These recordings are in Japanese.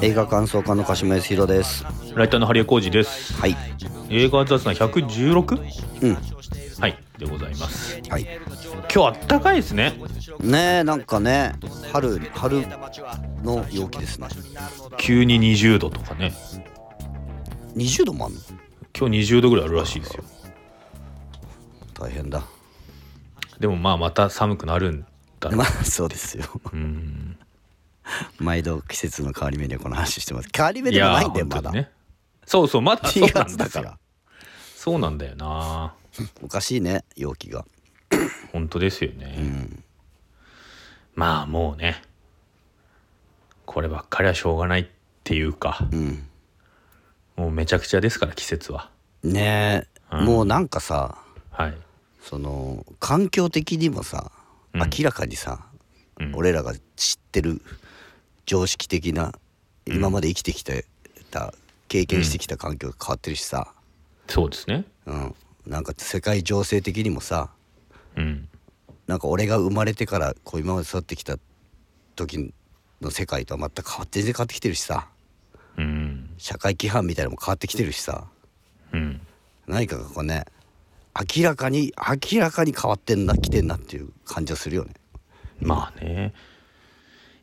映画感想家の鹿島康弘ですライターのハリエコージです。はい映画雑談 116? うんはい、でございます。はい今日あったかいですね。ねえなんかね春春の陽気ですね急に20度とかね。20度もあんの？今日20度ぐらいあるらしいですよ。大変だでもまあまた寒くなるんだ。まあそうですようん。毎度季節の変わり目にはこの話してます変わり目でもないんだよまだ、ね。そうそう、まだそう4なんですよ 月だから。そうなんだよな。おかしいね陽気が 本当ですよね。うんまあもうね、こればっかりはしょうがないっていうか、うんもうめちゃくちゃですから季節は。ねえ、うんもうなんかさはい。その環境的にもさ、うん明らかにさ、うん俺らが知ってる常識的な今まで生きてきてた経験してきた環境が変わってるしさ、そうですね。うん、なんか世界情勢的にもさうん。なんか俺が生まれてからこう今まで育ってきた時の世界とは全く変わって全然変わってきてるしさうん。社会規範みたいなのも変わってきてるしさうん。何かがこうね明らかに明らかに変わってんな来てんなっていう感じがするよね。まあね。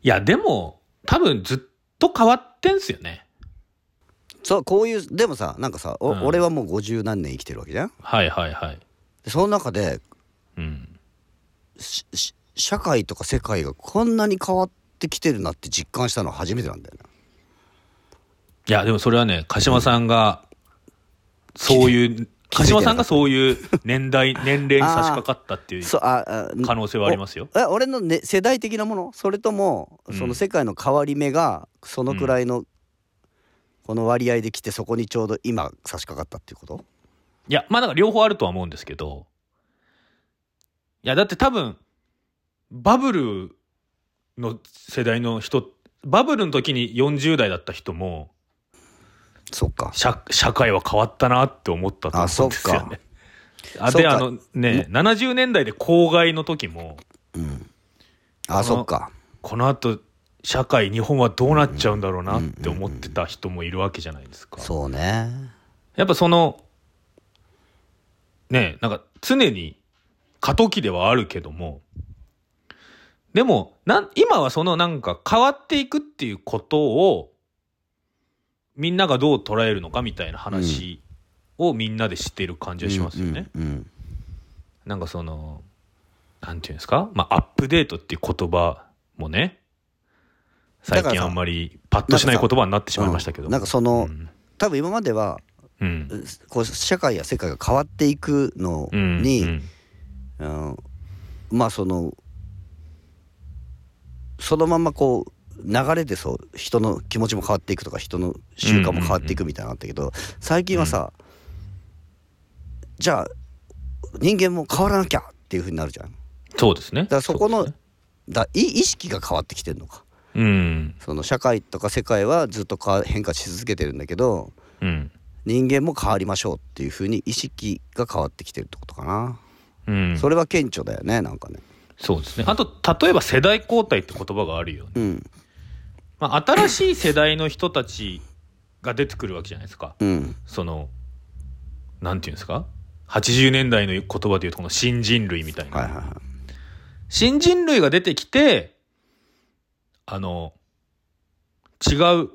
いや、でも、多分ずっと変わってんすよね。そうこういうでもさなんかさ、おうん俺はもう50何年生きてるわけじゃんはいはいはい。でその中でうん。しし社会とか世界がこんなに変わってきてるなって実感したのは初めてなんだよねいや、でもそれはね、鹿島さんが、そういう、鹿島さんがそういう年代、年齢に差し掛かったっていう可能性はありますよ。俺の、ね、世代的なもの？それともうん。その世界の変わり目がそのくらいのこの割合で来てそこにちょうど今差し掛かったっていうこと？いや、まあなんか両方あるとは思うんですけど、いや、だって多分、バブルの世代の人、バブルの時に40代だった人も、そっか。社社会は変わったなって思ったと思うんですよね。あで、あのね、70年代で公害の時も、うん。あのそっか。この後、社会、日本はどうなっちゃうんだろうなって思ってた人もいるわけじゃないですか。そうね。やっぱその、ねなんか常に過渡期ではあるけども、でも、なん、今はそのなんか変わっていくっていうことを、みんながどう捉えるのかみたいな話をみんなで知っている感じがしますよね。うんうんなんかその、なんていうんですか？まあ、アップデートっていう言葉もね、最近あんまりパッとしない言葉になってしまいましたけど。うんなんかそのうん多分今まではうん。こう社会や世界が変わっていくのうん。に、うんうんまあそのそのままこう流れでそう人の気持ちも変わっていくとか人の習慣も変わっていくみたいなのあったけど最近はさ、じゃあ人間も変わらなきゃっていうふうになるじゃん。だそうですね。からそこのだい意識が変わってきてるのかうん。その社会とか世界はずっと変化し続けてるんだけどうん。人間も変わりましょうっていうふうに意識が変わってきてるってことかな、うん。それは顕著だよねなんかねそうですね。あと、例えば世代交代って言葉があるよね。うんまあ、新しい世代の人たちが出てくるわけじゃないですか。うんその、なんていうんですか ?80 年代の言葉で言うとこの新人類みたいな。はいはいはい新人類が出てきて、あの、違う、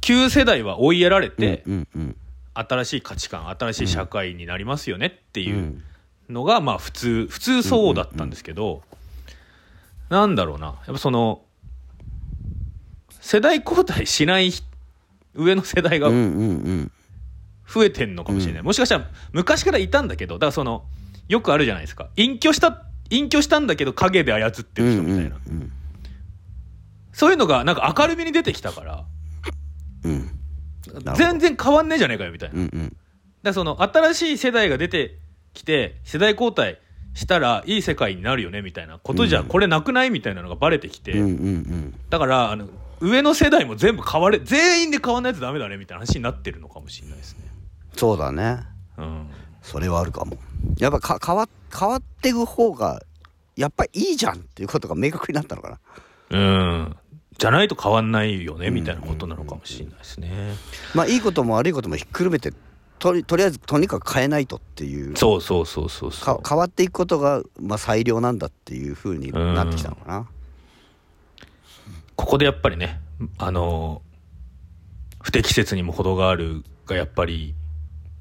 旧世代は追いやられて、うんうん新しい価値観、新しい社会になりますよねってうんいうのが、まあ普通、普通そうだったんですけど、なんだろうな、やっぱその、世代交代しない人上の世代が増えてんのかもしれない。うん。もしかしたら昔からいたんだけど、だからその、よくあるじゃないですか。隠居した、隠居したんだけど影で操ってる人みたいな。うんそういうのがなんか明るみに出てきたから、うん。全然変わんねえじゃねえかよみたいな。うんうん。だからその新しい世代が出てきて世代交代したらいい世界になるよねみたいなことじゃうん。これなくないみたいなのがバレてきて、だからあの上の世代も全部変われ全員で変わんないとダメだねみたいな話になってるのかもしれないですね。そうだねうん、それはあるかもやっぱか変わ変わっていく方がやっぱいいじゃんっていうことが明確になったのかなうん、じゃないと変わんないよねみたいなことなのかもしれないですね。まあいいことも悪いこともひっくるめてとりとりあえずとにかく変えないとっていうそうそうそうそうそう。か変わっていくことが、まあ、最良なんだっていうふうになってきたのかな。ここでやっぱりね、あの不適切にも程があるがやっぱり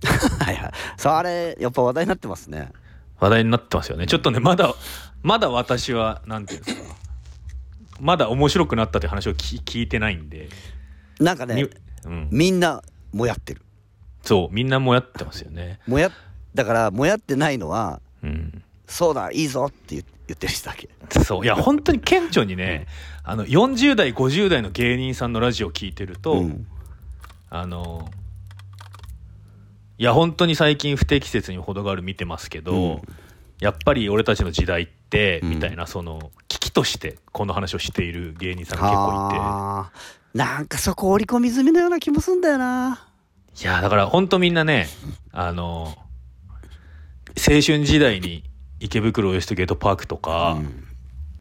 はいはい。さああれやっぱ話題になってますね。話題になってますよね。ちょっとね、まだ、まだ私は、なんていうんですか。まだ面白くなったって話を聞聞いてないんで。なんかねにうん。みんなもやってる。そう、みんなもやってますよね。もやだからもやってないのはうん。そうだいいぞって言言ってる人だけ。そう。いや、本当に顕著にね、あの、40代、50代の芸人さんのラジオを聞いてると、うんあの、いや、本当に最近不適切にも程がある見てますけど、うんやっぱり俺たちの時代って、うんみたいな、その、危機としてこの話をしている芸人さんが結構いて、はあなんかそこ織り込み済みのような気もすんだよな。いや、だから本当みんなね、あの、青春時代に池袋ウエストゲートパークとか、うん。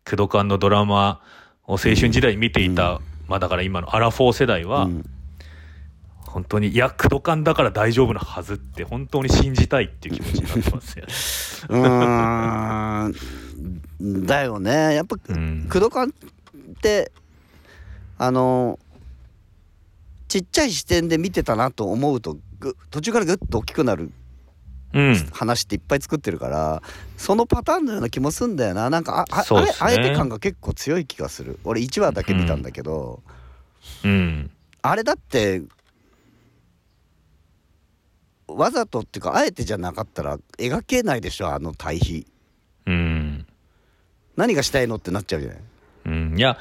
クドカンのドラマを青春時代に見ていた、うん。まあだから今のアラフォー世代は、うん。本当に、いや、クドカンだから大丈夫なはずって、本当に信じたいっていう気持ちになってますよね。だよね。やっぱうん。工藤館ってあのちっちゃい視点で見てたなと思うとぐ途中からぐっと大きくなるうん。話っていっぱい作ってるからそのパターンのような気もすんだよななんかあねあえて感が結構強い気がする俺1話だけ見たんだけど、うん。あれだってわざとっていうかあえてじゃなかったら描けないでしょあの対比うん。何がしたいのってなっちゃうじゃないうん。いや、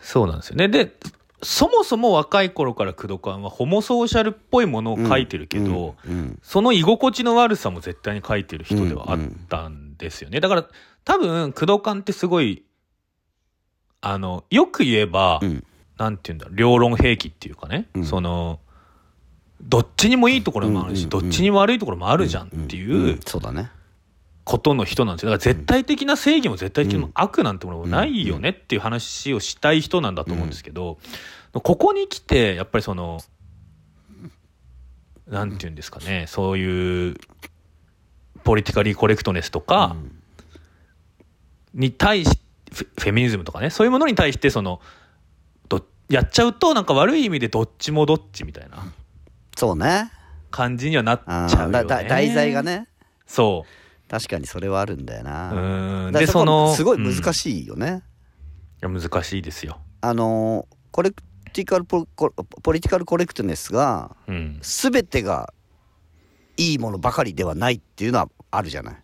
そうなんですよね。で、そもそも若い頃からクドカンはホモソーシャルっぽいものを書いてるけど、うんうんその居心地の悪さも絶対に書いてる人ではあったんですよね。だから、多分、クドカンってすごい、あの、よく言えば、うん。なんて言うんだろう、両論兵器っていうかね、うん。その、どっちにもいいところもあるし、どっちにも悪いところもあるじゃんってんいうん。そうだねことの人なんですよ。だから絶対的な正義も絶対的うなん悪なんてものもないよねっていう話をしたい人なんだと思うんですけど、ここに来て、やっぱりその、なんて言うんですかね、そういう、ポリティカリーコレクトネスとかに対し、フェフェミニズムとかね、そういうものに対して、その、どやっちゃうと、なんか悪い意味でどっちもどっちみたいなそうね感じにはなっちあゃうよね。ーだだ題材が。ねそ確かにそれはあるんだよう。なうん。で、その、すごいうん難しいよね、いや難しいですよ。あのーコレクティカルポコポリティカルコレクトネスがうん。全てがいいものばかりではないっていうのはあるじゃない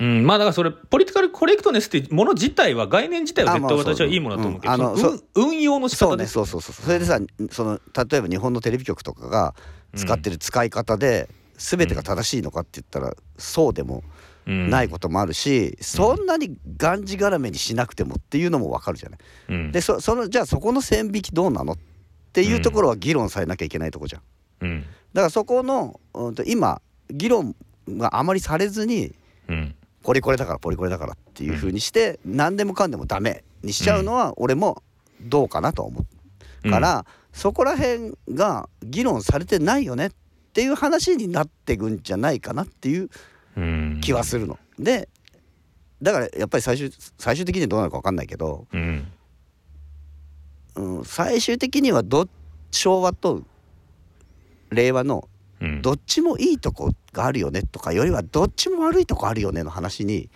うん、まあだからそれ、ポリティカルコレクトネスっていうもの自体は、概念自体は絶対私はいいものだと思うけど、うんあのその運運用の仕そうね方ですよそうそうそうそれでさその例えば日本のテレビ局とかが使ってる使い方で全てが正しいのかって言ったらそうでもうんないこともあるし、そんなにがんじがらめにしなくてもっていうのも分かるじゃない。うんでそそのじゃあそこの線引きどうなのっていうところは議論されなきゃいけないとこじゃん。うん。だからそこの、うん、と今議論があまりされずにうん。ポリコレだからポリコレだからっていう風にして、何でもかんでもダメにしちゃうのは俺もどうかなと思うから、そこら辺が議論されてないよねっていう話になってくんじゃないかなっていううん。気はするの。でだからやっぱり最終最終的にはどうなるか分かんないけど、うん。うん、最終的にはど昭和と令和のうん。どっちもいいとこがあるよねとかよりはどっちも悪いとこあるよねの話に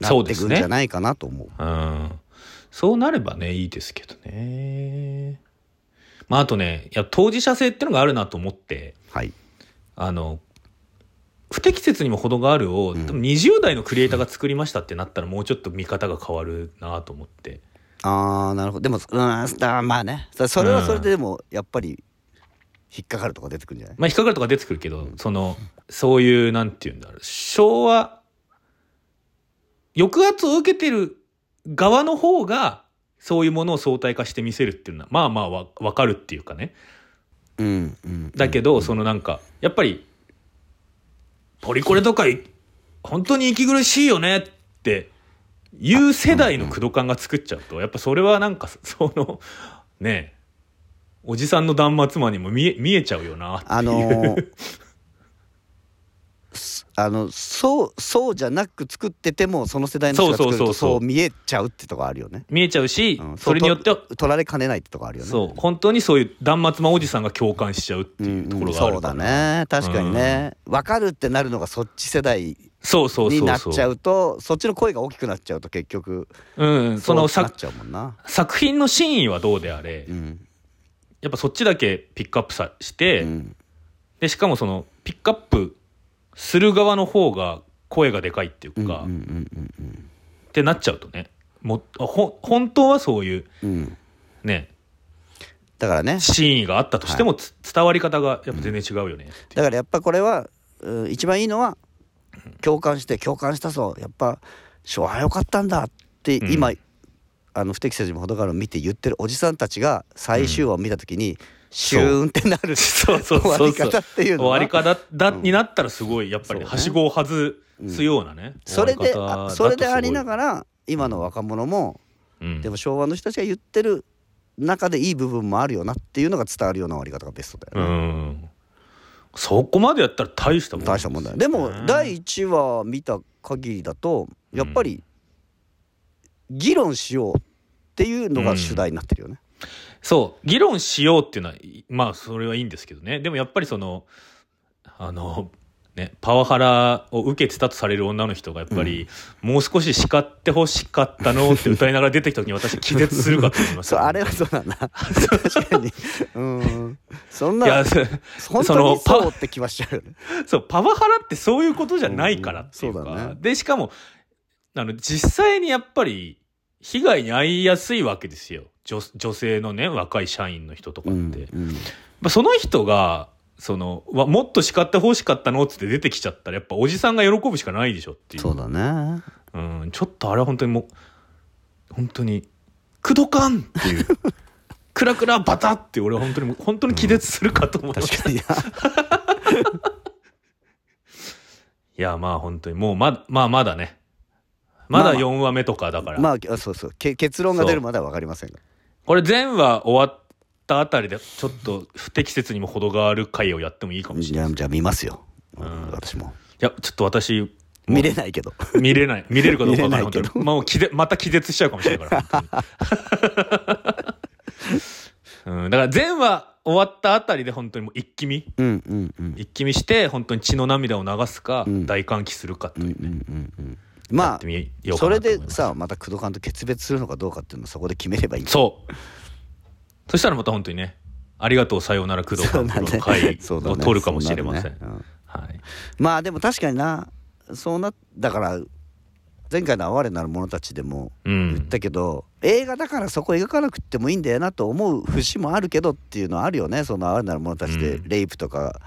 なってくんじゃないかなと思う。うん。そうなればね、いいですけどね。まああとね、いや、当事者性ってのがあるなと思って、はい、あの、不適切にも程があるを、うん。多分20代のクリエイターが作りましたってなったらもうちょっと見方が変わるなと思って。あーなるほど。でもうんだまあね。そそれはそれででもやっぱり引っかかるとか出てくるんじゃない、まあ引っかかるとか出てくるけど、その、そういう、なんていうんだろう、昭和、抑圧を受けてる側の方が、そういうものを相対化して見せるっていうのは、まあまあわわかるっていうかね。うんうん、だけど、そのなんか、やっぱり、ポリコレとかい、本当に息苦しいよねっていう世代の工藤感が作っちゃうとやっぱそれはなんかそのねえおじさんの断末魔にも見え見えちゃうよなっていうあのーすあのそうそうじゃなく作っててもその世代の人が作るとそうそうそう。そうそう見えちゃうってとこあるよね。見えちゃうし、うんそれによってはと取られかねないってとこあるよね。そう本当にそういう断末魔おじさんが共感しちゃうっていうところがあそうだるから、ね。確かにね、分かるってなるのがそっち世代そうそうにそうそう。なっちゃうとそっちの声が大きくなっちゃうと結局うん、その作。作品の真意はどうであれ、うん。やっぱそっちだけピックアップさして、うん。でしかもそのピックアップする側の方が声がでかいっていうか、うんうんっうんてなっちゃうとねもほ本当はそういううん。うんねだからね。真意があったとしても、つ伝わり方がやっぱ全然違うよねだからやっぱこれはうん一番いいのは共感して共感したぞ。やっぱ昭和良かったんだってうん。今、あの不適切にも程があるを見て言ってるおじさんたちが最終話を見た時に、シューンってなるそうそう終わり方っていうのは。終わり方だ、うんになったらすごいやっぱり、ねはしごを外すようなね、それでそれでありなすがら今の若者も、でも昭和の人たちが言ってる中でいい部分もあるよなっていうのが伝わるような終わり方がベストだうよね。ん。そこまでやったら大したもん大したもんだよ。でも第1話見た限りだとやっぱり議論しようっていうのが主題になってるよね。そう議論しようっていうのはいまあそれはいいんですけどね。でもやっぱりそのあのねパワハラを受けてたとされる女の人がやっぱり、もう少し叱ってほしかったのって歌いながら出てきた時に私気絶するかと思いますそうあれはそうだな。確かに。うん。そんないやそ本当にそうって気はしちゃう。そうパワハラってそういうことじゃないからっていうか、うんそうだね。でしかもあの実際にやっぱり被害に遭いやすいわけですよ女女性のね若い社員の人とかって、うんうんまあその人がそのわもっと叱ってほしかったのっつって出てきちゃったらやっぱおじさんが喜ぶしかないでしょっていうそうだね。うん、ちょっとあれは本当にもう本当に「クドカン!」っていう「クラクラバタ!」って俺は本当にもう本当に気絶するかと思いました、確かに。いやまあ本当にもうままあまだねまだまあまあ4話目とかだから、まあそうそうけ結論が出るまでは分かりませんが。これ全話終わったあたりでちょっと不適切にも程がある回をやってもいいかもしれない。じゃあ見ますよ。ん。私も。いやちょっと私見れないけど。見れない。見れるかどうかわからないけど。本当にもう気でまた気絶しちゃうかもしれないから。うん、だから全話終わったあたりで本当にもう一気見。うんうんうん。一気見して本当に血の涙を流すか、うん。大歓喜するかというね、うんうんうんうん。やまあそれでさまた工藤監と決別するのかどうかっていうのをそこで決めればいいそう。そしたらまた本当にねありがとうさようなら工藤監督の回そうだね。を 取るかもしれません、そうなるね。はい、うんまあでも確かになそうなだから前回の「哀れなる者たち」でもう言っんたけど、映画だからそこ描かなくてもいいんだよなと思う節もあるけどっていうのはあるよね。その哀れなる者たちでうん。レイプとか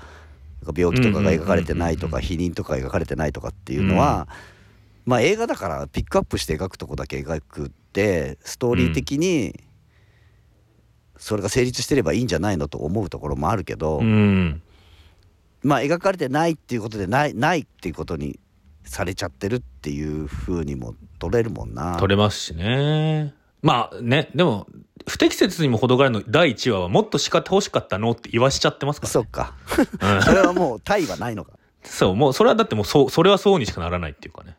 病気とかが描かれてないとうんうんうんうん。か否認とか描かれてないとかっていうのは、まあ映画だからピックアップして描くとこだけ描くってストーリー的にそれが成立してればいいんじゃないのと思うところもあるけど、うんまあ描かれてないっていうことでないないっていうことにされちゃってるっていう風にも取れるもんな。取れますしねまあねでも不適切にも程があるの第1話はもっと叱ってほしかったのって言わしちゃってますから、そっかうん それはもう対はないのか。そう、もう、それはだってもう、そう、それはそうにしかならないっていうかね。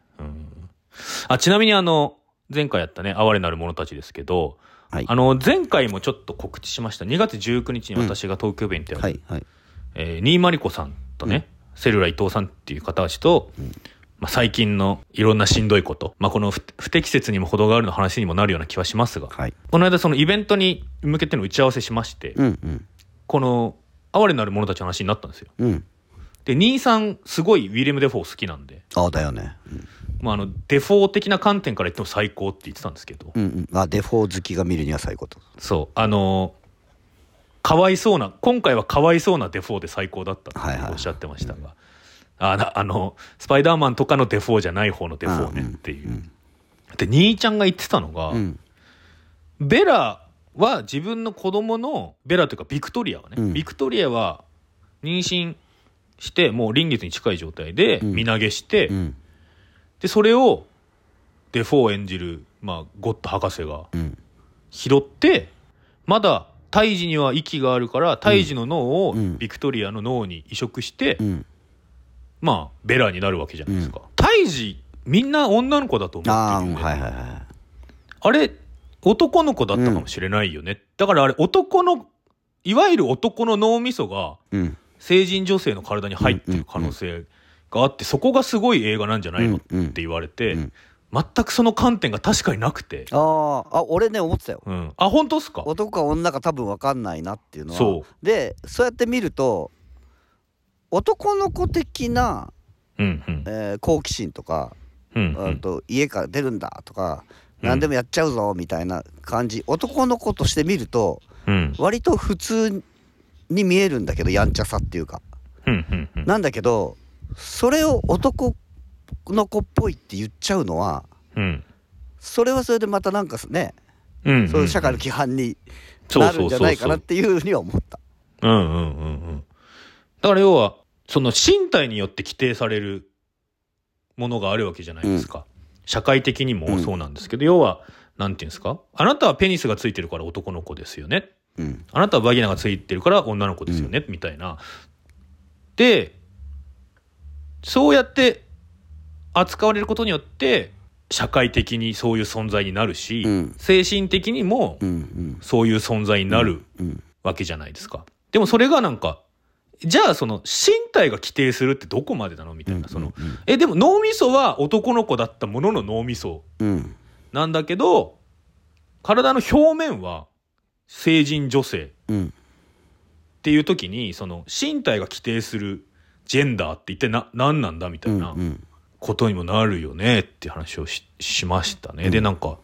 うん。あ、ちなみにあの、前回やったね、哀れなる者たちですけど、はいあの、前回もちょっと告知しました。2月19日に私が東京弁ってやる、はいはい。えー、新マリコさんとね、セルラ伊藤さんっていう方たちと、まあ、最近のいろんなしんどいこと、まあ、この不不適切にも程があるの話にもなるような気はしますが、はい。この間そのイベントに向けての打ち合わせしまして、うんうんこの、哀れなる者たちの話になったんですよ。うん。で、兄さん、すごいウィレム・デフォー好きなんで、ああだよね。うんまあ、あのデフォー的な観点から言っても最高って言ってたんですけど、うんうん。あデフォー好きが見るには最高と。そう。あのかわいそうな今回はかわいそうなデフォーで最高だったはいはいっておっしゃってましたが、あなあのスパイダーマンとかのデフォーじゃない方のデフォーねっていう、うん。で兄ちゃんが言ってたのが、うん。ベラは自分の子供のベラというかビクトリアはね、うん。ビクトリアは妊娠してもう臨月に近い状態でうん。身投げして、うんでそれをデフォー演じる、まあ、ゴッド博士がうん。拾ってまだ胎児には息があるから胎児の脳をうん。ビクトリアの脳に移植して、うん。まあベラになるわけじゃないですか、胎児みんな女の子だと思ああってるよね、はいはいはいあれ男の子だったかもしれないよね、だからあれ男のいわゆる男の脳みそがうん。成人女性の体に入ってる可能性があってそこがすごい映画なんじゃないのってうん。うん言われて、うん。全くその観点が確かになくて、あーあ俺ね思ってたよ。うん、あ本当っすか？男か女か多分分かんないなっていうのは。そでそうやって見ると男の子的な、うんうん。えー好奇心とか、うんうん。と家から出るんだとか、何でもやっちゃうぞみたいな感じ。男の子として見るとうん。割と普通に見えるんだけどやんちゃさっていうか。うんうんうん。なんだけどそれを男の子っぽいって言っちゃうのはうん。それはそれでまたなんかね、うんそういう社会の規範になるんじゃないかなっていうふうには思った。うんうんうんうん。だから要はその身体によって規定されるものがあるわけじゃないですか、社会的にもそうなんですけど、要はなんていうんですか？あなたはペニスがついてるから男の子ですよね。うん。あなたはバギナがついてるから女の子ですよね、みたいな。で、そうやって扱われることによって、社会的にそういう存在になるし、うん。精神的にもそういう存在になるうんわけじゃないですか。でもそれがなんか、じゃあその身体が規定するってどこまでなのみたいな、その、うんえ、でも脳みそは男の子だったものの脳みそうん。なんだけど、体の表面は成人女性うん。っていう時にその身体が規定するジェンダーって一体な何なんだみたいなうんことにもなるよねって話をししましたね、うん。でなんか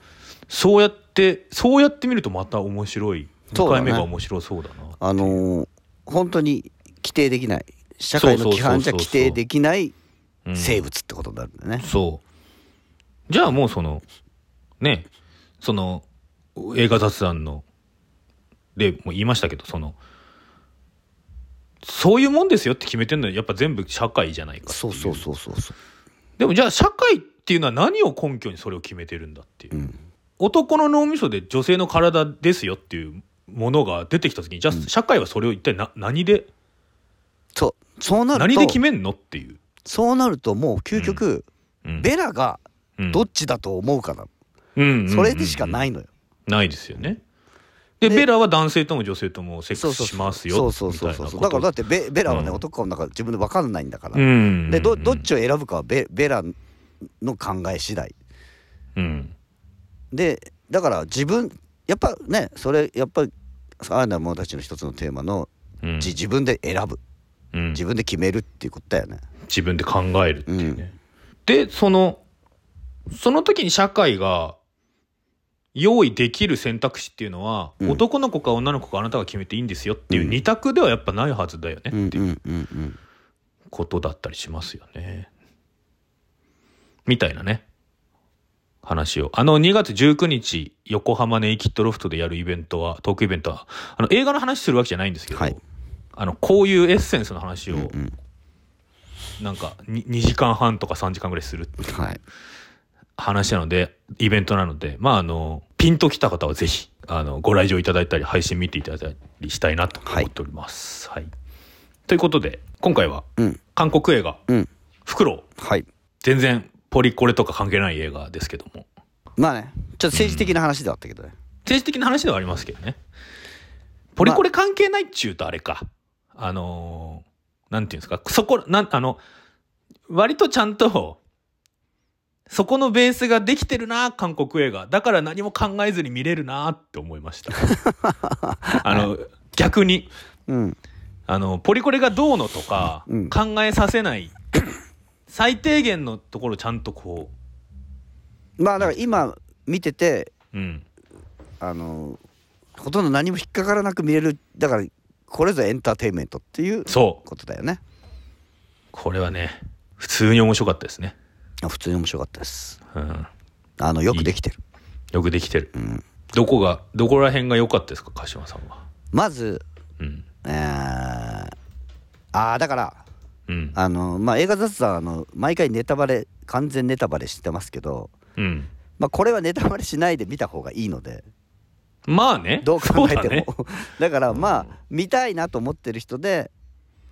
そうやってそうやって見るとまた面白い。2そうだね。回目が面白そうだなあのー本当に規定できない。社会の規範じゃ規定できないうん。生物ってことになるんだよね。そう。じゃあもうそのねその映画雑談のでもう言いましたけどそのそういうもんですよって決めてるのはやっぱ全部社会じゃないかっていそうそうそうそうそう。でもじゃあ社会っていうのは何を根拠にそれを決めてるんだっていう、うん。男の脳みそで女性の体ですよっていうものが出てきた時にじゃあ社会はそれを一体な何で？そうそうなると。何で決めんのっていう、そうなるともう究極、うん。ベラがうん。どっちだと思うかな、うんうんうん。それでしかないのよ。ないですよねででベラは男性とも女性ともセックスしますよそうそうそうそう。だからだってベベラはね、うん男か女か自分で分かんないんだから、うん。でどどっちを選ぶかはベベラの考え次第。うん。でだから自分やっぱねそれやっぱりああな者たちの一つのテーマの、うん。じ自分で選ぶ。うん。自分で決めるっていうことだよね。自分で考えるっていうね、でそのその時に社会が用意できる選択肢っていうのは、うん。男の子か女の子かあなたが決めていいんですよっていううん。二択ではやっぱないはずだよねっていううんうんうんうんことだったりしますよね。みたいなね。話を。あの2月19日横浜ネイキッドロフトでやるイベントはトークイベントはあの映画の話するわけじゃないんですけど、はい。あのこういうエッセンスの話を、うんうん。なんか 2, 2時間半とか3時間ぐらいするっていう。はい話なので、イベントなので、まああの、ピンときた方はぜひ、あの、ご来場いただいたり、配信見ていただいたりしたいなと思っております。はい。ということで、今回は、うん韓国映画、うんフクロウ。はい全然、ポリコレとか関係ない映画ですけども。まあねちょっと政治的な話ではあったけどね、政治的な話ではありますけどね。ポリコレ関係ないっちゅうとあれか。あのーなんていうんですか、そこ、なん、あの、割とちゃんと、そこのベースができてるな、韓国映画。だから何も考えずに見れるなって思いました。あの、逆に、うんあの、ポリコレがどうのとかうん、考えさせない、最低限のところちゃんとこまあだから今見ててう、うん。あのほとんど何も引っかからなく見れるだからこれぞエンターテインメントっていう。ことだよねこれはね、普通に面白かったですね。あ普通に面白かったですうん。あのよくできてるよくできてる。うんどこが、どこら辺が良かったですか、鹿島さんは。まずうん。えー、ああだからうん。あのまあ映画雑談あの毎回ネタバレ完全ネタバレしてますけどうん。まあこれはネタバレしないで見た方がいいのでまあね。どう考えてもだね だからまあ見たいなと思ってる人で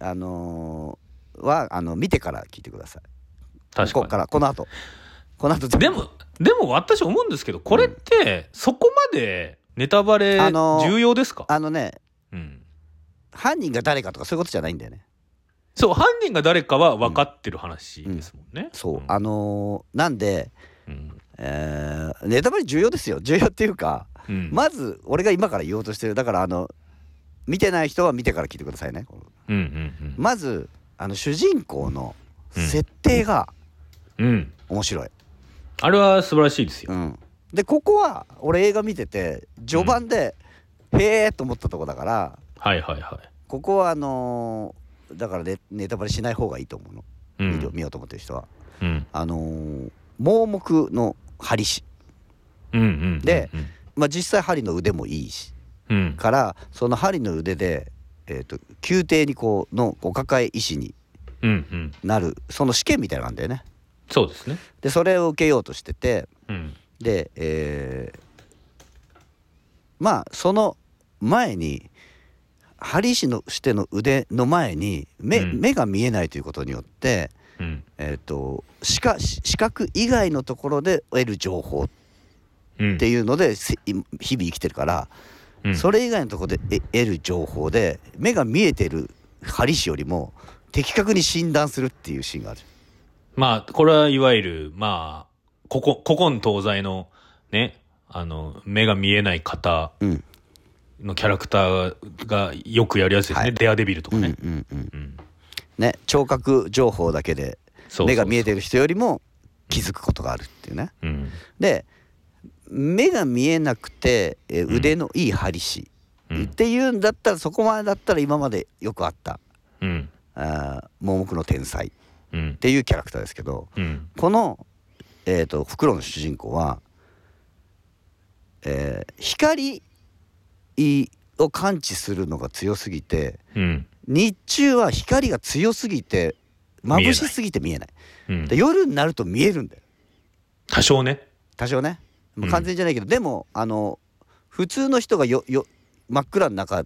あのーはあの見てから聞いてください確かに。ここから。この後。この後。でも、でも私思うんですけど、これって、そこまでネタバレあのー重要ですか、あのねうん。犯人が誰かとかそういうことじゃないんだよね。そう、犯人が誰かは分かってる話ですもんね。そう、ん。あのーなんで、うん。えーネタバレ重要ですよ。重要っていうかうん。まず俺が今から言おうとしてる。だからあの見てない人は見てから聞いてくださいね。うんうんまずあの主人公のうん。設定がうん。うん。面白い、あれは素晴らしいですよ。うん、でここは俺映画見てて序盤で、へえと思ったとこだからはいはいはい。ここはあのーだからネネタバレしない方がいいと思うの、う見よん。見ようと思ってる人はうん。あのー盲目の針師うんうん。でうん、まあ実際針の腕もいいしうん。からその針の腕で、えー、と宮廷にこうのお抱え医師にうんうん。なるその試験みたいなのがあるんだよねそうですね。でそれを受けようとしててうん。で、えーまあその前に針師のしての腕の前に目,、うん目が見えないということによって、うん。えー、と視覚視覚以外のところで得る情報うん。っていうのでせ日々生きてるから、うんそれ以外のところでえ得る情報で目が見えてる針師よりも的確に診断するっていうシーンがある。まあ、これはいわゆる、まあ、ここ、古今東西のね、あの、目が見えない方うんのキャラクターがよくやるやつですね。はいデアデビルとかうんうね。んうんうん。ね、聴覚情報だけでそうそうそう目が見えてる人よりも気づくことがあるっていうね。うん。で目が見えなくてえー腕のいい針師、うんっていうんだったらそこまでだったら今までよくあったうん。あー盲目の天才っうん。ていうキャラクターですけどうん。この、えー、とフクロウの主人公は、えー光を感知するのが強すぎてうん。日中は光が強すぎて眩しすぎて見えないうんで。夜になると見えるんだよ多少ね。多少ねもううん完全じゃないけど、でもあの普通の人がよよ真っ暗の中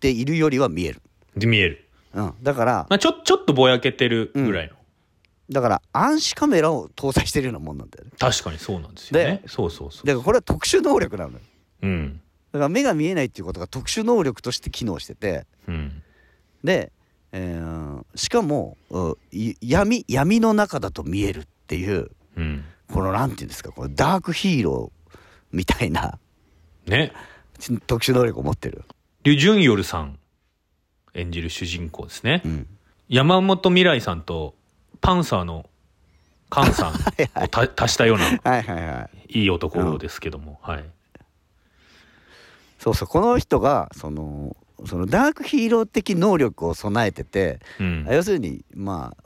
でいるよりは見える、で見える。うん、だからまあ、ちょ、ちょっとぼやけてるぐらいの。だから暗視カメラを搭載してるようなもんなんだよね確かにそうなんですよね。そうそうそう。だからこれは特殊能力なのようん。だから目が見えないっていうことが特殊能力として機能しててうん。で、えーしかも闇闇の中だと見えるっていううん。このなんていうんですかこのダークヒーローみたいなね。特殊能力を持ってる、リュ・ジュンヨルさん演じる主人公ですね。うん、山本未来さんとパンサーのカンさんを た足したようなはいはいはいいい男ですけども、はい。そうそうこの人がそのそのダークヒーロー的能力を備えてて、うん。要するにま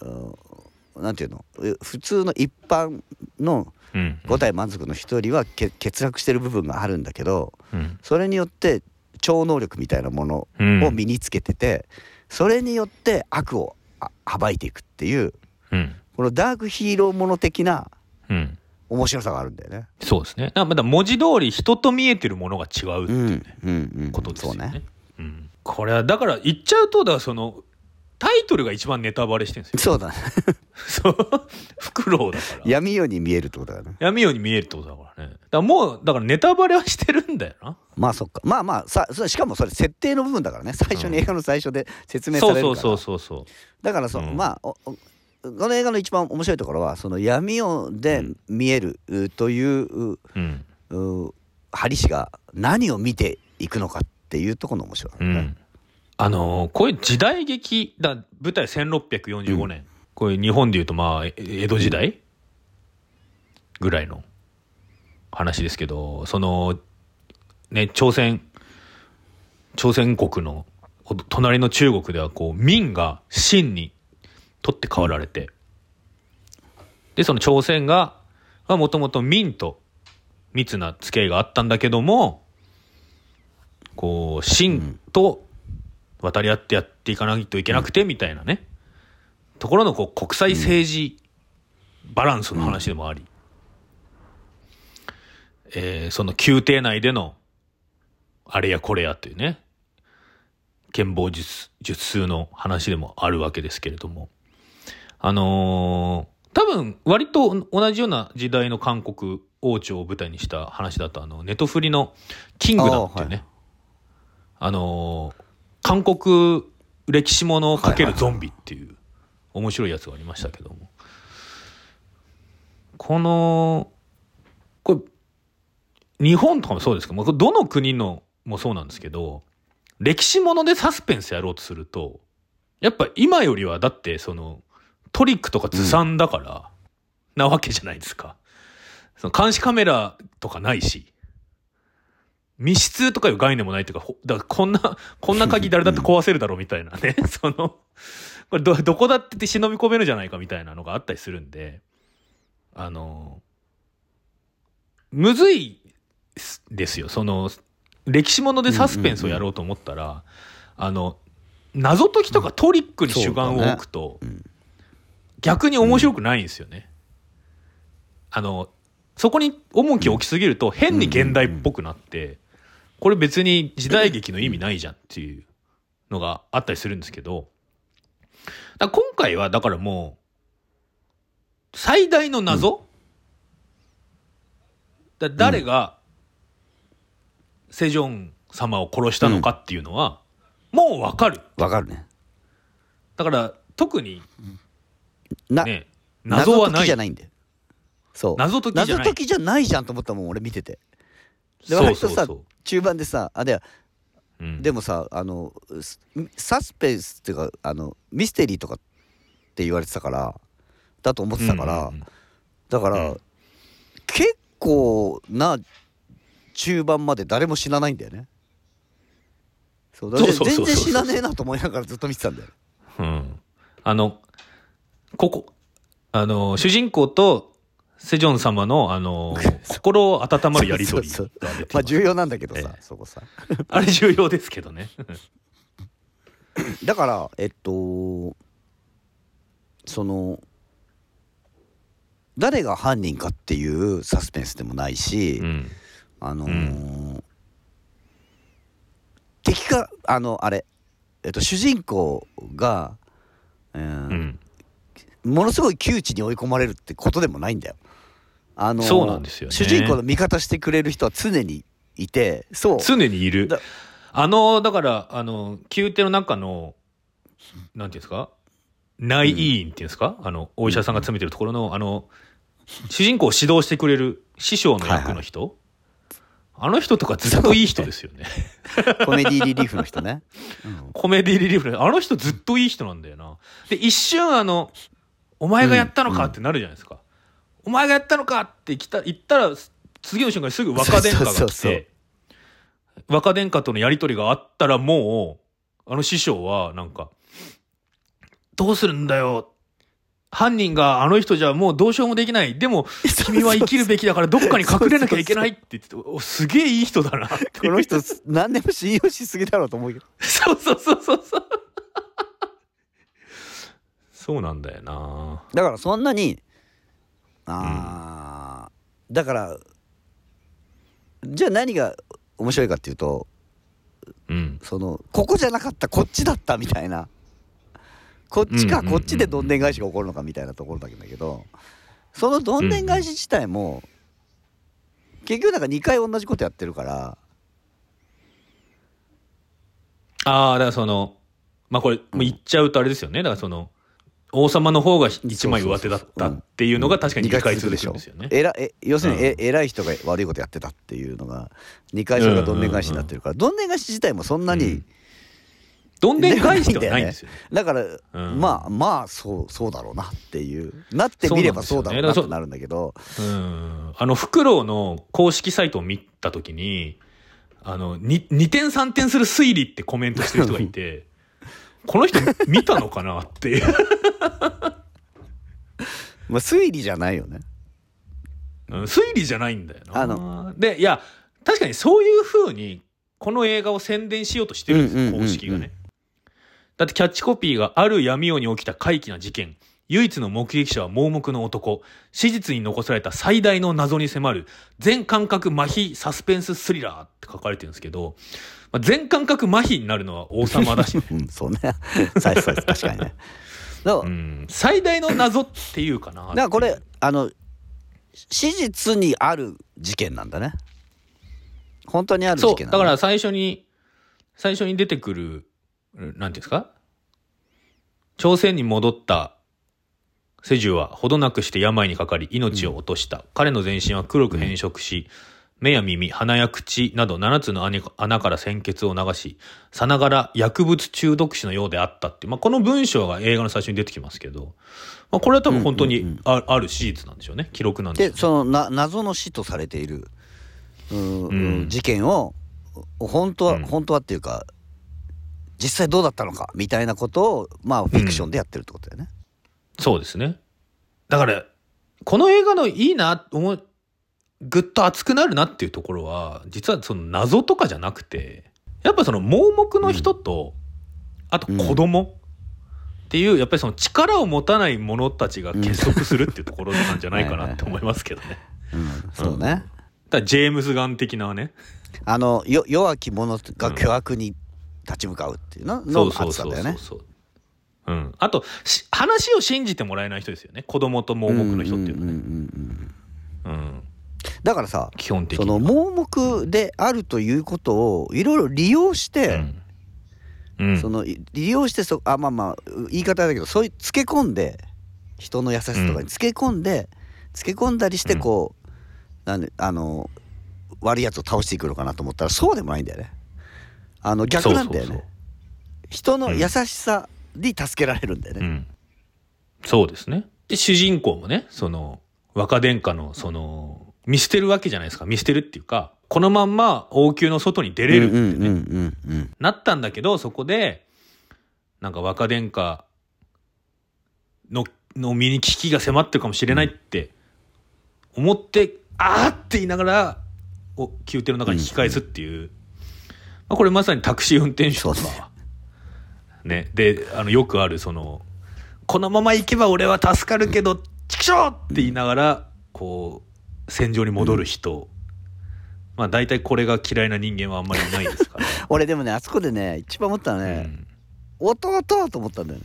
あうんなんていうの？え普通の一般のうん。五体満足の人よりはけ欠落してる部分があるんだけどうん。それによって超能力みたいなものうんを身につけてて、それによって悪をあ暴いていくっていううん。このダークヒーローもの的なうん。面白さがあるんだよね。そうですね。だからまだ文字通り人と見えてるものが違うっていうね、うんうんことですよね。ね。うん。これは、だから言っちゃうと、だからその、タイトルが一番ネタバレしてるんですよ。そうだね。そう。フクロウだから。闇夜に見えるってことだよね。闇夜に見えるってことだからね。だからもう、だからネタバレはしてるんだよな。まあそっかまあまあさそれしかもそれ設定の部分だからね最初に映画の最初で説明されるから、そうそうそうそうそう。だからその、うんまあおおこの映画の一番面白いところはその闇夜で見えるうというううん。う針師が何を見ていくのかっていうところの面白い、ねうん。あのーこういう時代劇、だ舞台1645年、こういう日本でいうとまあ、え江戸時代ぐらいの話ですけど、その、ね、朝鮮、朝鮮国のお隣の中国ではこう、明が清に取って代わられて、で、その朝鮮が、もともと明と密な付き合いがあったんだけども、こう、清と渡り合ってやっていかないといけなくて、みたいなね。ところのこう国際政治バランスの話でもあり。えーその宮廷内での、あれやこれやっていうね、剣謀術、術数の話でもあるわけですけれども、あのー多分、割と同じような時代の韓国王朝を舞台にした話だと、あの、ネトフリのキングダムっていうね、あ,、のー韓国歴史ものをかけるゾンビっていう面白いやつがありましたけども、この、これ、日本とかもそうですけど、もどの国のもそうなんですけど、歴史ものでサスペンスやろうとすると、やっぱ今よりはだってそのトリックとかずさんだから、なわけじゃないですか。その監視カメラとかないし、密室とかいう概念もないっていうか、ほだからこんな、こんな鍵誰だって壊せるだろうみたいなね。その、これど、どこだって忍び込めるじゃないかみたいなのがあったりするんで、あの、むずいですよ。その、歴史ものでサスペンスをやろうと思ったら、あの、謎解きとかトリックに主眼を置くと、うん逆に面白くないんですよね。あの、そこに重きを置きすぎると変に現代っぽくなって、これ別に時代劇の意味ないじゃんっていうのがあったりするんですけど、今回はだからもう、最大の謎、だ誰がセジョン様を殺したのかっていうのは、もうわかる。わかるねだから特にな、ね、謎はない。解きじゃないんだよそう謎解きじゃない謎解きじゃないじゃんと思ったもん俺見ててでそう割とさそうそう。中盤でさあでうん。でもさあのスサスペンスっていうかあのミステリーとかって言われてたからだと思ってたから、うんうんうん。だから、うん。結構な中盤まで誰も死なないんだよね。そうだ全然死なねえなと思いながらずっと見てたんだよ。うん。あの、ここ、あの、主人公とセジョン様の、あの、心を温まるやりとりそまあ重要なんだけどさ、えそこさあれ重要ですけどね。だからえっとその誰が犯人かっていうサスペンスでもないし、うん。あのー敵かあのあれ、えっと、主人公が、えーうん。ものすごい窮地に追い込まれるってことでもないんだよ。あのーそうなんですよね主人公の味方してくれる人は常にいてそう常にいるだ。あの、だから、あの、宮廷の中の、なんていうんですか？内医院っていうんですか、あの、お医者さんが詰めてるところの、あの、主人公を指導してくれる師匠の役の人、あの人とかずっといい人ですよね。コメディリリーフの人ね。うんコメディリリーフのあの人ずっといい人なんだよな。で、一瞬あの、お前がやったのかってなるじゃないですか。お前がやったのかって来た言ったら、次の瞬間にすぐ若殿下が来そうそうそうて、若殿下とのやりとりがあったらもう、あの師匠はなんか、どうするんだよ。犯人があの人じゃもうどうしようもできない。でも、君は生きるべきだからどっかに隠れなきゃいけないって言ってすげえいい人だな。この人何でも信用しすぎだろうと思うけど。そうそうそうそうそう。そうなんだよな。だからそんなにあー、だからじゃあ何が面白いかっていうとうん。そのここじゃなかったこっちだったみたいな。こっちかうんうんうんうん。こっちでどんでん返しが起こるのかみたいなところだけどそのどんでん返し自体も結局なんか2回同じことやってるからああ、だからその、まあこれ、もう言っちゃうとあれですよね。だからその、王様の方が一枚上手だったっていうのが確かに2回続くんですよね。えらえ要するにえ、う偉い人が悪いことやってたっていうのが2回それがどんでん返しになってるから、どんでん返し自体もそんなに、うん。どんでん返しではないんですよね。だから、うん。まあまあそうそうだろうなっていう。なってみればそうだろうなってなるんだけど。うん。あの、フクロウの公式サイトを見たときに、あの、に2点3点する推理ってコメントしてる人がいて、この人見たのかなっていう。まあ推理じゃないよねうん推理じゃないんだよな。あので、いや、確かにそういう風に、この映画を宣伝しようとしてるんですよ、公式がね。だってキャッチコピーがある闇夜に起きた怪奇な事件。唯一の目撃者は盲目の男。史実に残された最大の謎に迫る全感覚麻痺サスペンススリラーって書かれてるんですけど、まあ、全感覚麻痺になるのは王様だしね、うん、そうね。最初確かにね。うん、最大の謎っていうかな。だからこれあの史実にある事件なんだね本当にあるそう、事件なんだから最初に、最初に出てくる、なんていうんですか？朝鮮に戻ったセジュはほどなくして病にかかり命を落とした。彼の全身は黒く変色し、目や耳、鼻や口など7つの穴穴から鮮血を流し、さながら薬物中毒死のようであったっていう、まあ、この文章が映画の最初に出てきますけど、まあ、これは多分本当にあ,、ある史実なんでしょうね。記録なんでしょうね。でそのな謎の死とされているうん。事件を本当は、うん。本当はっていうか実際どうだったのかみたいなことをまあフィクションでやってるってことだよね、そうですね。だから、この映画のいいな、思う、ぐっと熱くなるなっていうところは、実はその謎とかじゃなくて、やっぱその盲目の人と、あと子供っていう、やっぱりその力を持たない者たちが結束するっていうところなんじゃないかなって 思いますけどね。うんそうね、だジェームズ・ガン的なね。あのよ弱き者が巨悪に立ち向かうっていうのそのうそうそう熱さだよねそうそう。うん。あと、し話を信じてもらえない人ですよね。子供と盲目の人っていうのはね。んんうんうんうん。だからさ基本的。その盲目であるということをいろいろ利用して、うんうんそのい利用してそあまあまあ言い方だけどそういうつけ込んで人の優しさとかにつけ込んで、つけ込んだりしてこう、なんであの悪いやつを倒していくのかなと思ったらそうでもないんだよね。あの逆なんだよね。人の優しさに助けられるんだよね。うん。そうですね。で、主人公もね、その、若殿下の、その、見捨てるわけじゃないですか。見捨てるっていうか、このまんま王宮の外に出れるってね、うんうんうんうんなったんだけど、そこで、なんか若殿下の、の身に危機が迫ってるかもしれないって思って、あーって言いながら、お宮廷の中に引き返すっていう、まあ、これまさにタクシー運転手とか、ね、で、あの、よくある、その、このまま行けば俺は助かるけど、チキショーって言いながら、こう、戦場に戻る人。まあ大体これが嫌いな人間はあんまりいないですから。俺でもねあそこでね一番思ったのはね、うん弟と思ったんだよね。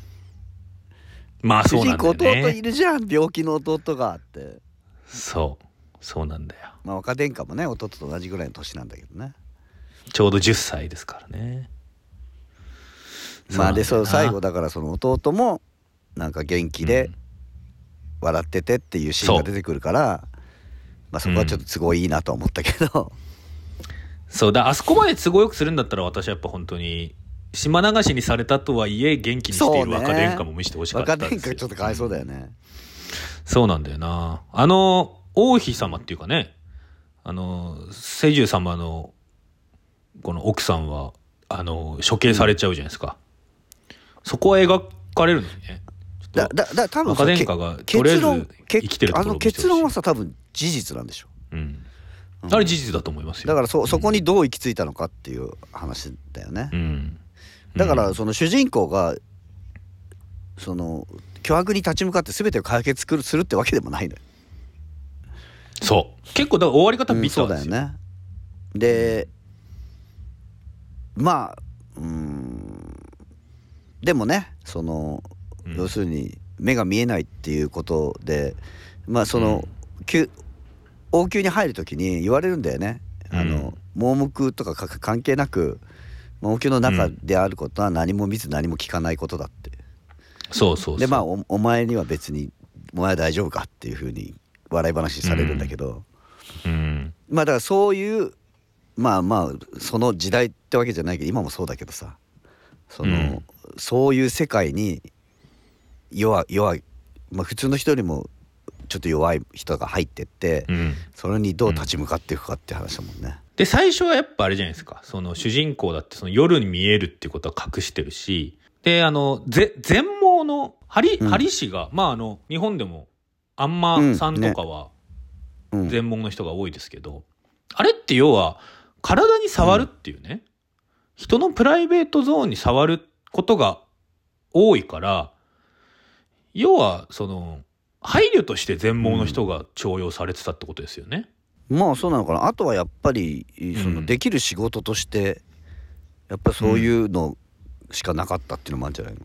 まあ主そうなんだよ人公弟いね。るじゃん病気の弟がって。そう。そうなんだよ。まあ若殿下もね弟と同じぐらいの年なんだけどね。ちょうど10歳ですからね。まあでそう最後だ。だからその弟もなんか元気で笑っててっていうシーンが出てくるから、まあそこはちょっと都合いいなとは思ったけど、そうだ、あそこまで都合よくするんだったら私はやっぱ本当に、島流しにされたとはいえ元気にしている若殿下も見せてほしかった若ですよ殿下ちょっとかわいそうだよね。そうなんだよな。あの、王妃様っていうかね、あの、世獣様の、この奥さんは、あの、処刑されちゃうじゃないですか。そこは描かれるのにね。ちょっとだだだ多分若殿下がとりあえず結論生きてるところあの結論はさ多分事実なんでしょ。うん。あれ事実だと思いますよ。だからそそこにどう行き着いたのかっていう話だよね。うん。だからその主人公がその巨悪に立ち向かって全てを解決するするってわけでもないのよ。そう。結構、だから終わり方うんビターですよ。そうだよね。でまあうんでもねその、うん要するに目が見えないっていうことでまあその、宮王宮に入る時に言われるんだよね。あの盲目とかか関係なく王宮の中であることは何も見ず何も聞かないことだって。そうそうそう。でまあおお前には別にお前は大丈夫かっていうふうに笑い話されるんだけど、うん。まあだからそういうまあまあその時代ってわけじゃないけど今もそうだけどさその、うん。そういう世界に弱弱い、まあ、普通の人よりもちょっと弱い人が入ってって、うん。それにどう立ち向かっていくかって話だもんね。で、最初はやっぱあれじゃないですか。その主人公だってその夜に見えるっていうことは隠してるし、で、あの、ぜ、全盲の、ハリ、うん。ハリ氏が、まああの、日本でも、アンマさんとかはうん、全盲の人が多いですけど、あれって要は、体に触るっていうね、人のプライベートゾーンに触ることが多いから、要は、その、配慮として全盲の人が徴用されてたってことですよね。まあそうなのかな。あとはやっぱりそのうん。できる仕事としてやっぱりそういうのしかなかったっていうのもあるんじゃないの、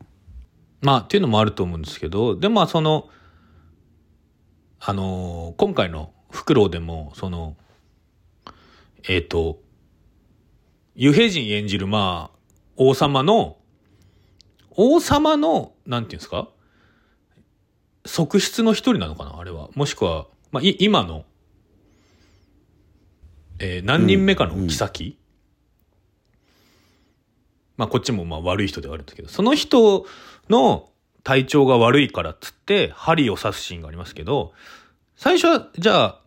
まあ、っていうのもあると思うんですけど、でもまあ、その、あのー今回のフクロウでも、その、えっ、と、ユヘ人演じる、まあ、王様の、王様の、なんていうんですか？側室の一人なのかな？あれは。もしくは、まあ、い今の、えー何人目かの妃、まあこっちもまあ悪い人ではあるんですけど、その人の体調が悪いからっつって針を刺すシーンがありますけど、最初はじゃあ、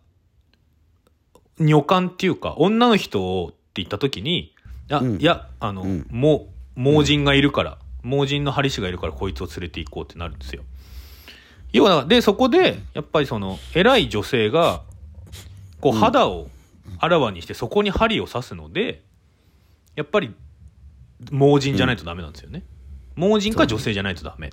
女官っていうか女の人をって言った時に、あ、うんいや、あの、うんもう、盲人がいるから、盲人の針師がいるからこいつを連れて行こうってなるんですよ。要は、で、そこで、やっぱりその、偉い女性が、こう肌をあらわにしてそこに針を刺すので、やっぱり盲人じゃないとダメなんですよね。盲人か女性じゃないとダメ。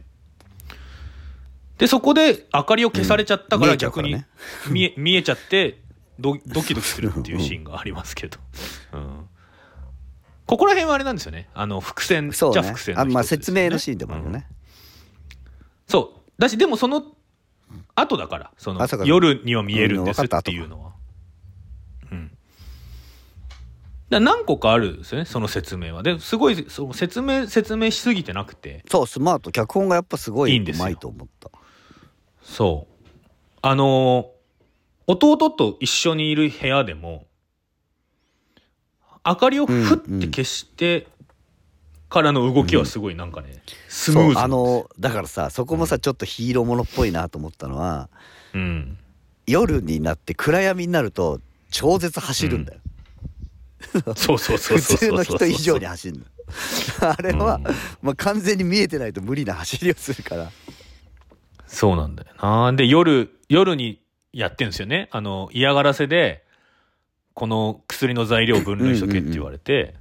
で、そこで明かりを消されちゃったから逆にね見え見えちゃってドドキドキするっていうシーンがありますけど。うんここら辺はあれなんですよね。あの、伏線、そうねじゃあ伏線のあまあ説明のシーンでもあるよね、そう。だし、でもその後だから、その夜には見えるんですっていうのは。うん。だ何個かあるんですよね、その説明は。で、すごい、その説明、説明しすぎてなくて。そうスマート脚本がやっぱすごいいいんですようまいと思ったそう。あのー弟と一緒にいる部屋でも、明かりをふって消してからの動きはすごいなんかね、スムーズあのだからさそこもさちょっとヒーローものっぽいなと思ったのはうん。夜になって暗闇になると超絶走るんだよ、そうそうそう普そうそう。通の人以上に走るのあれは、うんまあ、完全に見えてないと無理な走りをするからそうなんだよな。で、夜、夜にやってんですよね。あの、嫌がらせで、この薬の材料を分類しとけって言われて、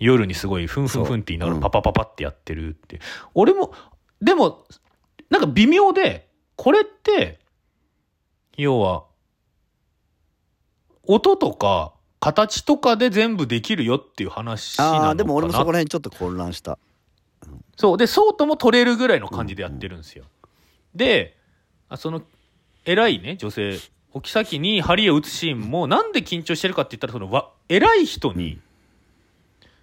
夜にすごいふんふんふんって言いながらパパパパってやってるって。俺も、でも、なんか微妙で、これって、要は、音とか形とかで全部できるよっていう話なのかなああでも俺もそこら辺ちょっと混乱したそう。で、そうとも取れるぐらいの感じでやってるんですよ。で、あその、偉いね、女性、お妃に針を打つシーンも、なんで緊張してるかって言ったら、その、わ、偉い人に、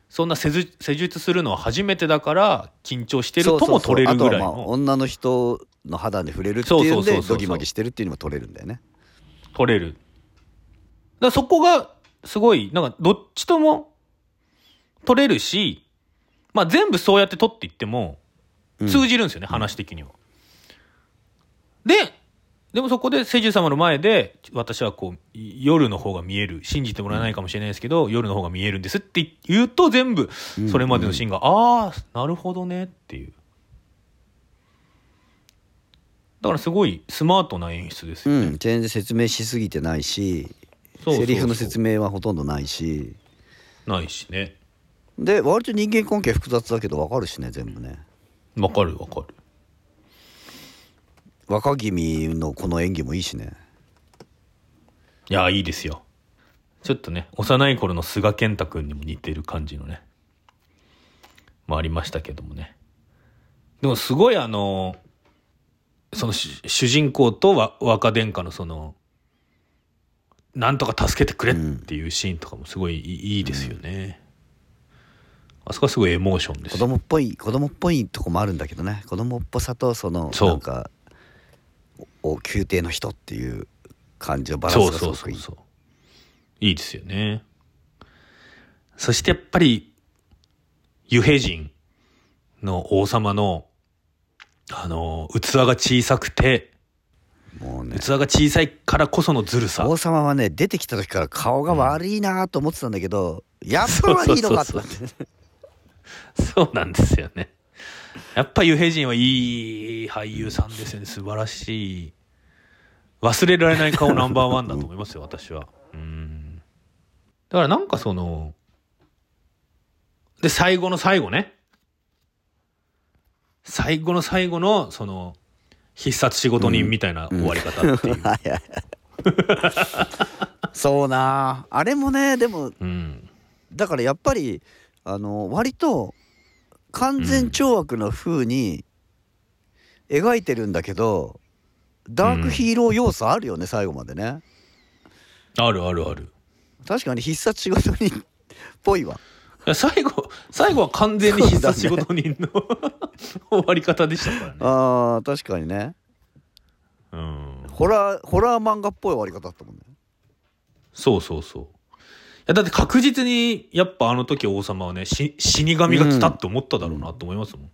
そんな施術施術するのは初めてだから、緊張してるとも取れるぐらいの、女の人の肌に触れるっていうんでドギマギしてるっていうのも取れるんだよね。取れる。だそこが、すごい、なんか、どっちとも取れるし、まあ全部そうやって取っていっても、うん。通じるんですよね、話的には。で、でもそこで聖樹様の前で、私はこう、夜の方が見える。信じてもらえないかもしれないですけど、夜の方が見えるんですって言うと全部、それまでのシーンが、ああ、なるほどねっていう。だからすごいスマートな演出ですよね。うん全然説明しすぎてないしそうセリフの説明はほとんどないしないしね。で割と人間関係複雑だけど分かるしね全部ねわかるわかる。若君のこの演技もいいしねいや、いいですよ。ちょっとね、幼い頃の菅健太君にも似てる感じのね、もありましたけどもね。でもすごいあの、その主主人公とわ若殿下のその、なんとか助けてくれっていうシーンとかもすごいいいですよね。あそこはすごいエモーションです子供っぽい子供っぽいとこもあるんだけどね子供っぽさとそのそうなんかお宮廷の人っていう感じのバランスそうがすごくいいそうそうそう。いいですよね。そしてやっぱり、ユヘ人の王様の、あの、器が小さくて、もうね器が小さいからこそのずるさ。王様はね出てきた時から顔が悪いなと思ってたんだけど、やっぱ悪いのかってそうなんですよね。やっぱユヘ人はいい俳優さんですよね。素晴らしい。忘れられない顔ナンバーワン だと思いますよ、私は。うん。だからなんかその、で、最後の最後ね。最後の最後の、その、必殺仕事人みたいな終わり方っていう。はいはい そうなあれもねでもうん。だからやっぱりあの割と完全懲悪な風に描いてるんだけど、ダークヒーロー要素あるよね最後までねあるあるある。確かに必殺仕事人っ ぽいわいや最後、最後は完全に必殺仕事人の、終わり方でしたからね。あー確かにねうん。ホラーホラー漫画っぽい終わり方だったもんねそうそうそう。だって確実に、やっぱあの時王様はね、し死神が来たって思っただろうなと思いますもん。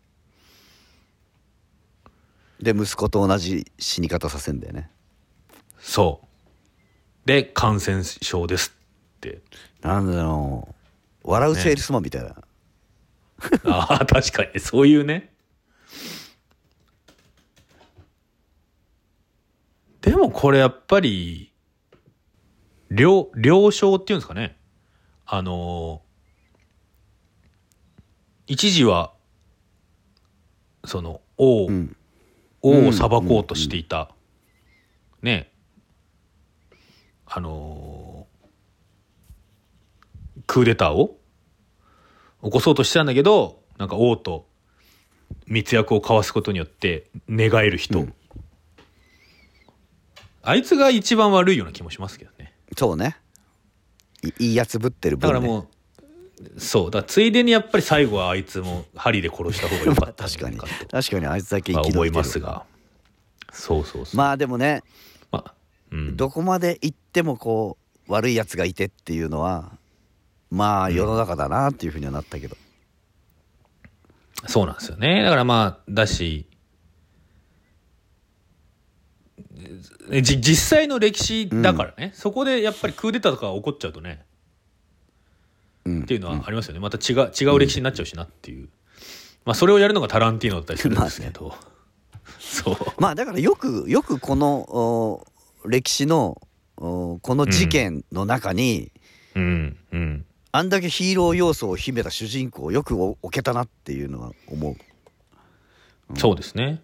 で息子と同じ死に方させんだよねそう。で、感染症ですって。なんだろう笑うセールスマンみたいな、ああ、確かに、そういうね。でもこれやっぱり、了、了承っていうんですかね。あのー一時は、その、王、うん。王を裁こうとしていた、ね、あのークーデターを起こそうとしてたんだけど、なんか王と密約を交わすことによって寝返る人、うん。あいつが一番悪いような気もしますけどね。そうねいいいやつぶってる分、ね、だからもう、そう、だついでにやっぱり最後はあいつも針で殺した方が良かった確かに確かにあいつだけ生き延びてるますが。そうそうそう。まあでもねまあ、うん。どこまで行ってもこう悪いやつがいてっていうのはまあ世の中だなっていうふうにはなったけど、そうなんですよね。だからまあ、だし、えじ実際の歴史だからね、そこでやっぱりクーデターとかが起こっちゃうとね、うんっていうのはありますよね。また違う、違う歴史になっちゃうしなっていう。まあ、それをやるのがタランティーノだったりするんですけど。そう。まあだからよくよくこのお歴史のおこの事件の中に、うん、うん。あんだけヒーロー要素を秘めた主人公をよくお置けたなっていうのは思うそうですね。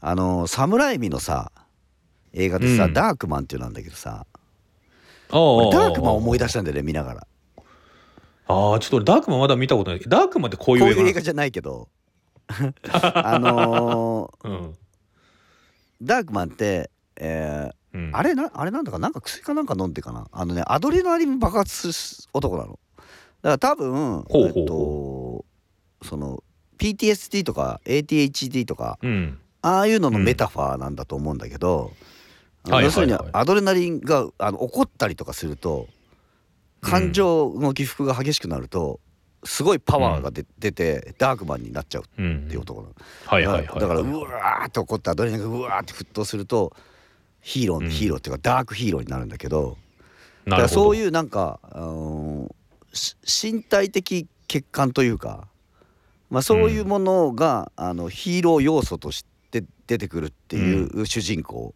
あのサムライミのさ映画でさ、うん。ダークマンっていうのなんだけどさ。ダークマン思い出出したんだよね見ながら。ああ、ちょっと俺ダークマンまだ見たことない。ダークマンってこういうこう映画いう映画じゃないけど。あのうん。ーダークマンって、えーうん。あれなあれなんだかな？んか薬かなんか飲んでかな？あのねアドレナリン爆発する男なの。だから多分ほうほうえっとその PTSD とか ADHD とかうん。ああいうののメタファーなんだと思うんだけど、うんはい要するにアドレナリンがあの怒ったりとかすると感情の起伏が激しくなるとすごいパワーが出,、出てダークマンになっちゃううん。っていう男なの、はいはいはい。だからうわーって怒ってアドレナリンがうわーって沸騰するとヒーロー、うん。ヒーローっていうかダークヒーローになるんだけどだから。そういうなんか、あのーし身体的欠陥というか、まあ、そういうものが、あのヒーロー要素として出てくるっていう主人公。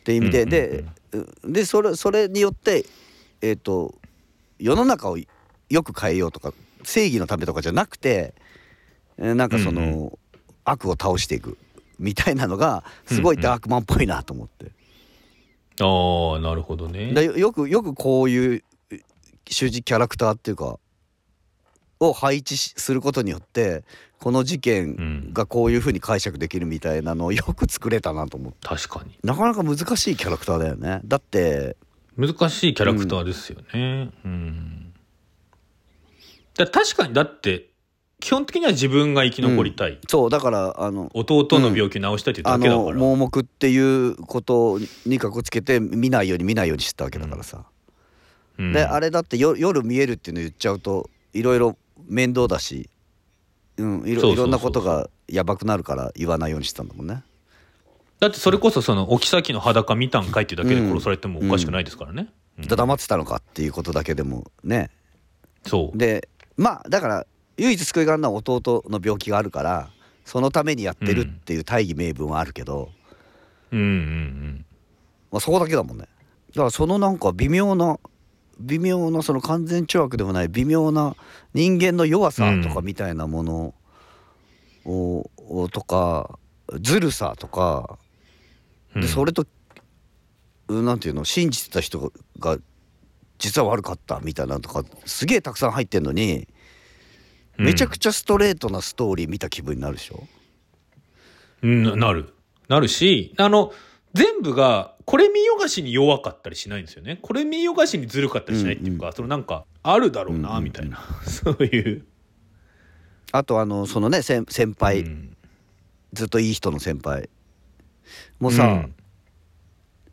って意味で、うんででそれそれによって、えー、と世の中をよく変えようとか正義のためとかじゃなくて、えーなんかその、うん悪を倒していくみたいなのがすごいダークマンっぽいなと思って。ああ、なるほどね。だよよくよくこういう主人キャラクターっていうかを配置しすることによってこの事件がこういうふうに解釈できるみたいなのをよく作れたなと思って確かに。なかなか難しいキャラクターだよねだって難しいキャラクターですよね。うん。だ確かに、だって、基本的には自分が生き残りたい。そうだからあの弟の病気治したいっていうあだけだから。の盲目っていうことにかこつけて見ないように見ないようにしてたわけだからさ、うんであれだってよ夜見えるっていうの言っちゃうといろいろ面倒だし、うん、いろいろんなことがやばくなるから言わないようにしてたんだもんね。だってそれこそその、お妃の裸見たんかいっていうだけで殺されてもおかしくないですからね。うん黙ってたのかっていうことだけでもねそう。でまあだから唯一救いがあるのは弟の病気があるからそのためにやってるっていう大義名分はあるけど、うんうんうん。まあ、そこだけだもんねだからそのなんか微妙な微妙なその完全懲悪でもない微妙な人間の弱さとかみたいなものを、をとかずるさとかうん。でそれと、うんなんていうの信じてた人が実は悪かったみたいなのとかすげえたくさん入ってんのにめちゃくちちゃストレートなストーリー見た気分になるでしょ、ゃ、うん、なる。なるし、あの、全部が、これ見よがしに弱かったりしないんですよね。これ見よがしにずるかったりしないっていうか、そのなんか、あるだろうな、うんうんうんみたいな。そういう。あとあのそのね先先輩、うんずっといい人の先輩もうさ、うん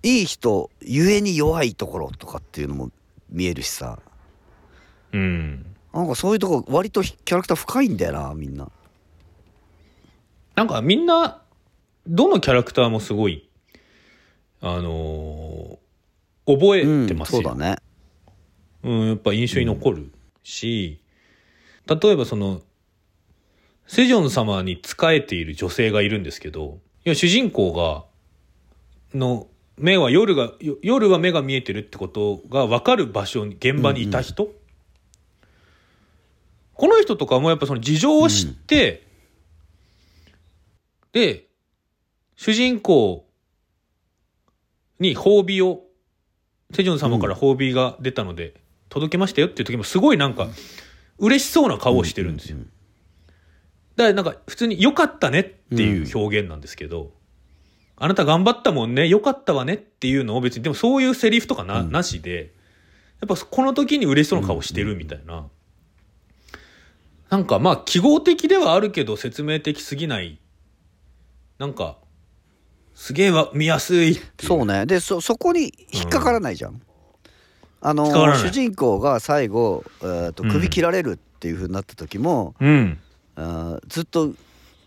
いい人ゆえに弱いところとかっていうのも見えるしさうん。なんかそういうとこ割とキャラクター深いんだよなみんななんかみんな、どのキャラクターもすごい、あのー覚えてますよ。うん、そうだね。うん、やっぱ印象に残るし、例えばその、セジョン様に仕えている女性がいるんですけど、いや、主人公が、の、目は夜が、よ夜は目が見えてるってことが分かる場所に、現場にいた人、この人とかもやっぱその事情を知って、で、主人公に褒美を、セジョン様から褒美が出たので、届けましたよっていう時もすごいなんか、嬉しそうな顔をしてるんですよ。だからなんか普通に良かったねっていう表現なんですけど、あなた頑張ったもんね、良かったわねっていうのを別に、でもそういうセリフとかな,、うんなしで、やっぱこの時に嬉しそうな顔してるみたいな。なんかまあ記号的ではあるけど説明的すぎない。なんか、すげえわ見やすい。そうねでそそこに引っかからないじゃん、あの引っかからない主人公が最後、えーとうん首切られるっていう風になった時も、うん。あーずっと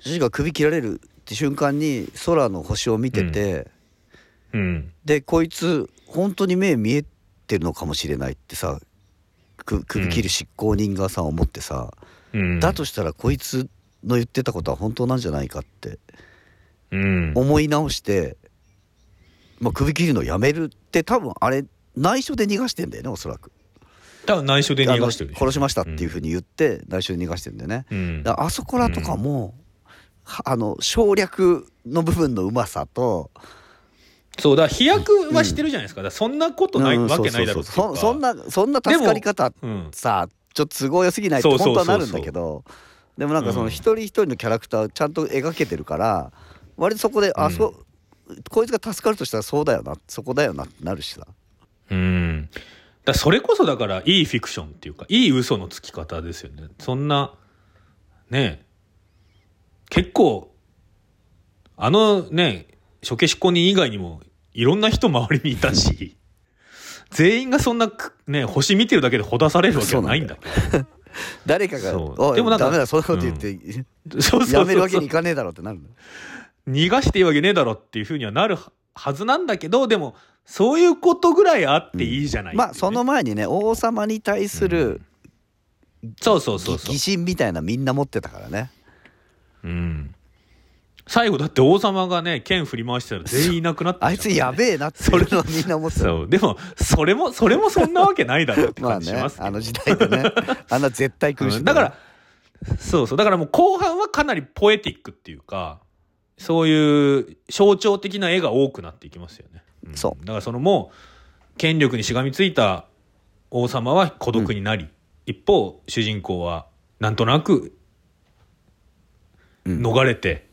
主人公が首切られるって瞬間に空の星を見てて、うん。でこいつ本当に目見えてるのかもしれないってさく首切る執行人がさ思ってさ、うん。だとしたらこいつの言ってたことは本当なんじゃないかってうん。思い直して、まあ、首切るのやめるって多分あれ内緒で逃がしてんだよねおそらく。多分内緒で逃がしてる殺しましたっていうふうに言って内緒で逃がしてるんだよね。うん。あそこらとかも、はあの省略の部分のうまさとそうだ、飛躍はしてるじゃないですか。そんなことないうんわけないだろうそんなそんな助かり方うん。さちょっと都合良すぎないってそうそうそうそう本当はなるんだけどでもなんかそのうん一人一人のキャラクターちゃんと描けてるから割とそこで、あうんそうこいつが助かるとしたらそうだよなそこだよなってなるしさうん。だそれこそだから、いいフィクションっていうか、いい嘘のつき方ですよね。そんな、ねえ結構、あのね、処刑執行人以外にも、いろんな人周りにいたし、全員がそんなく、ね、星見てるだけでほだされるわけはないんだけど。誰かがそう「おいでもなんかダメだそんなこと言って、そうそうそうそうやめるわけにいかねえだろ」ってなるの逃がしていいわけねえだろっていうふうにはなるはずなんだけど、でも、そういうことぐらいあっていいじゃないっていう。ね、まあその前にね王様に対するそうそうそうそう。疑。心みたいなみんな持ってたからね。うん。最後だって王様がね、剣振り回してたら全員いなくなったあいつやべえなっていうのをみんな思ってた。そう。でも、それも、それもそんなわけないだろうってまあ感じしねますけど あの時代でね。あんな絶対来るし、うん。だから、そうそう。だからもう後半はかなりポエティックっていうか、そういう象徴的な絵が多くなっていきますよね。ん。そう。だからそのもう、権力にしがみついた王様は孤独になり、一方、主人公はなんとなくうん。逃れて、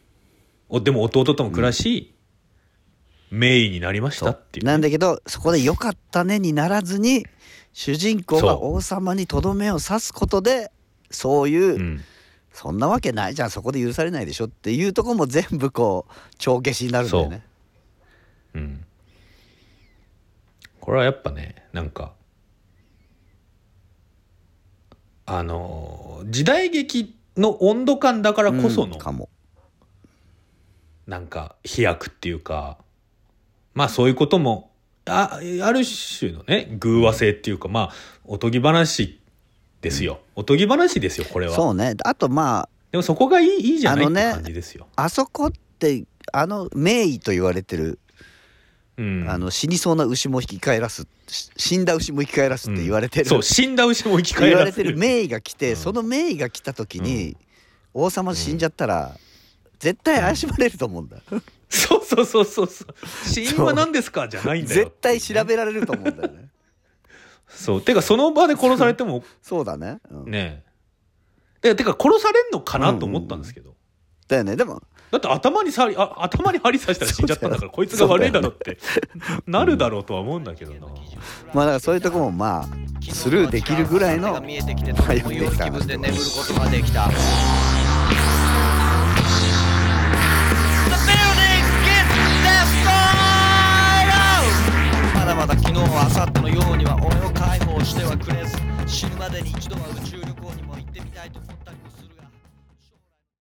おでも弟とも暮らし、名医になりましたっていう。ね、なんだけどそこで「よかったね」にならずに主人公が王様にとどめを刺すことでそういう、うんそんなわけないじゃんそこで許されないでしょっていうとこも全部こう帳消しになるんだよね。うん。これはやっぱね、なんか、あのー時代劇の温度感だからこその、うんかも。なんか飛躍っていうか、まあそういうことも、あある種のね、偶話性っていうか、まあ、おとぎ話ですよ。おとぎ話ですよ、これは。そうねあとまあでもそこがいいいいじゃないってあのね感じですよ。あそこってあの名医と言われてる、うん。あの死にそうな牛も生き返らすし死んだ牛も生き返らすって言われてる、そう、死んだ牛も生き返言わらせる。れてる名医が来て、うんその名医が来た時に、王様死んじゃったら絶対怪しまれると思うんだよそうそうそうそうそう死因は何ですか？じゃないんだよ絶対調べられると思うんだよねそう。てかその場で殺されても そうだね、うん。ねえ。ててか殺されんのかなと思ったんですけど、だよね。でもだって頭にさりあ頭に針刺したら死んじゃったんだからこいつが悪いだろって。なるだろうとは思うんだけどな、まあだからそういうとこもまあスルーできるぐらいの見えてきて気分で眠ることができたまだ昨日明後日のようには俺を解放してはくれず死ぬまでに一度は宇宙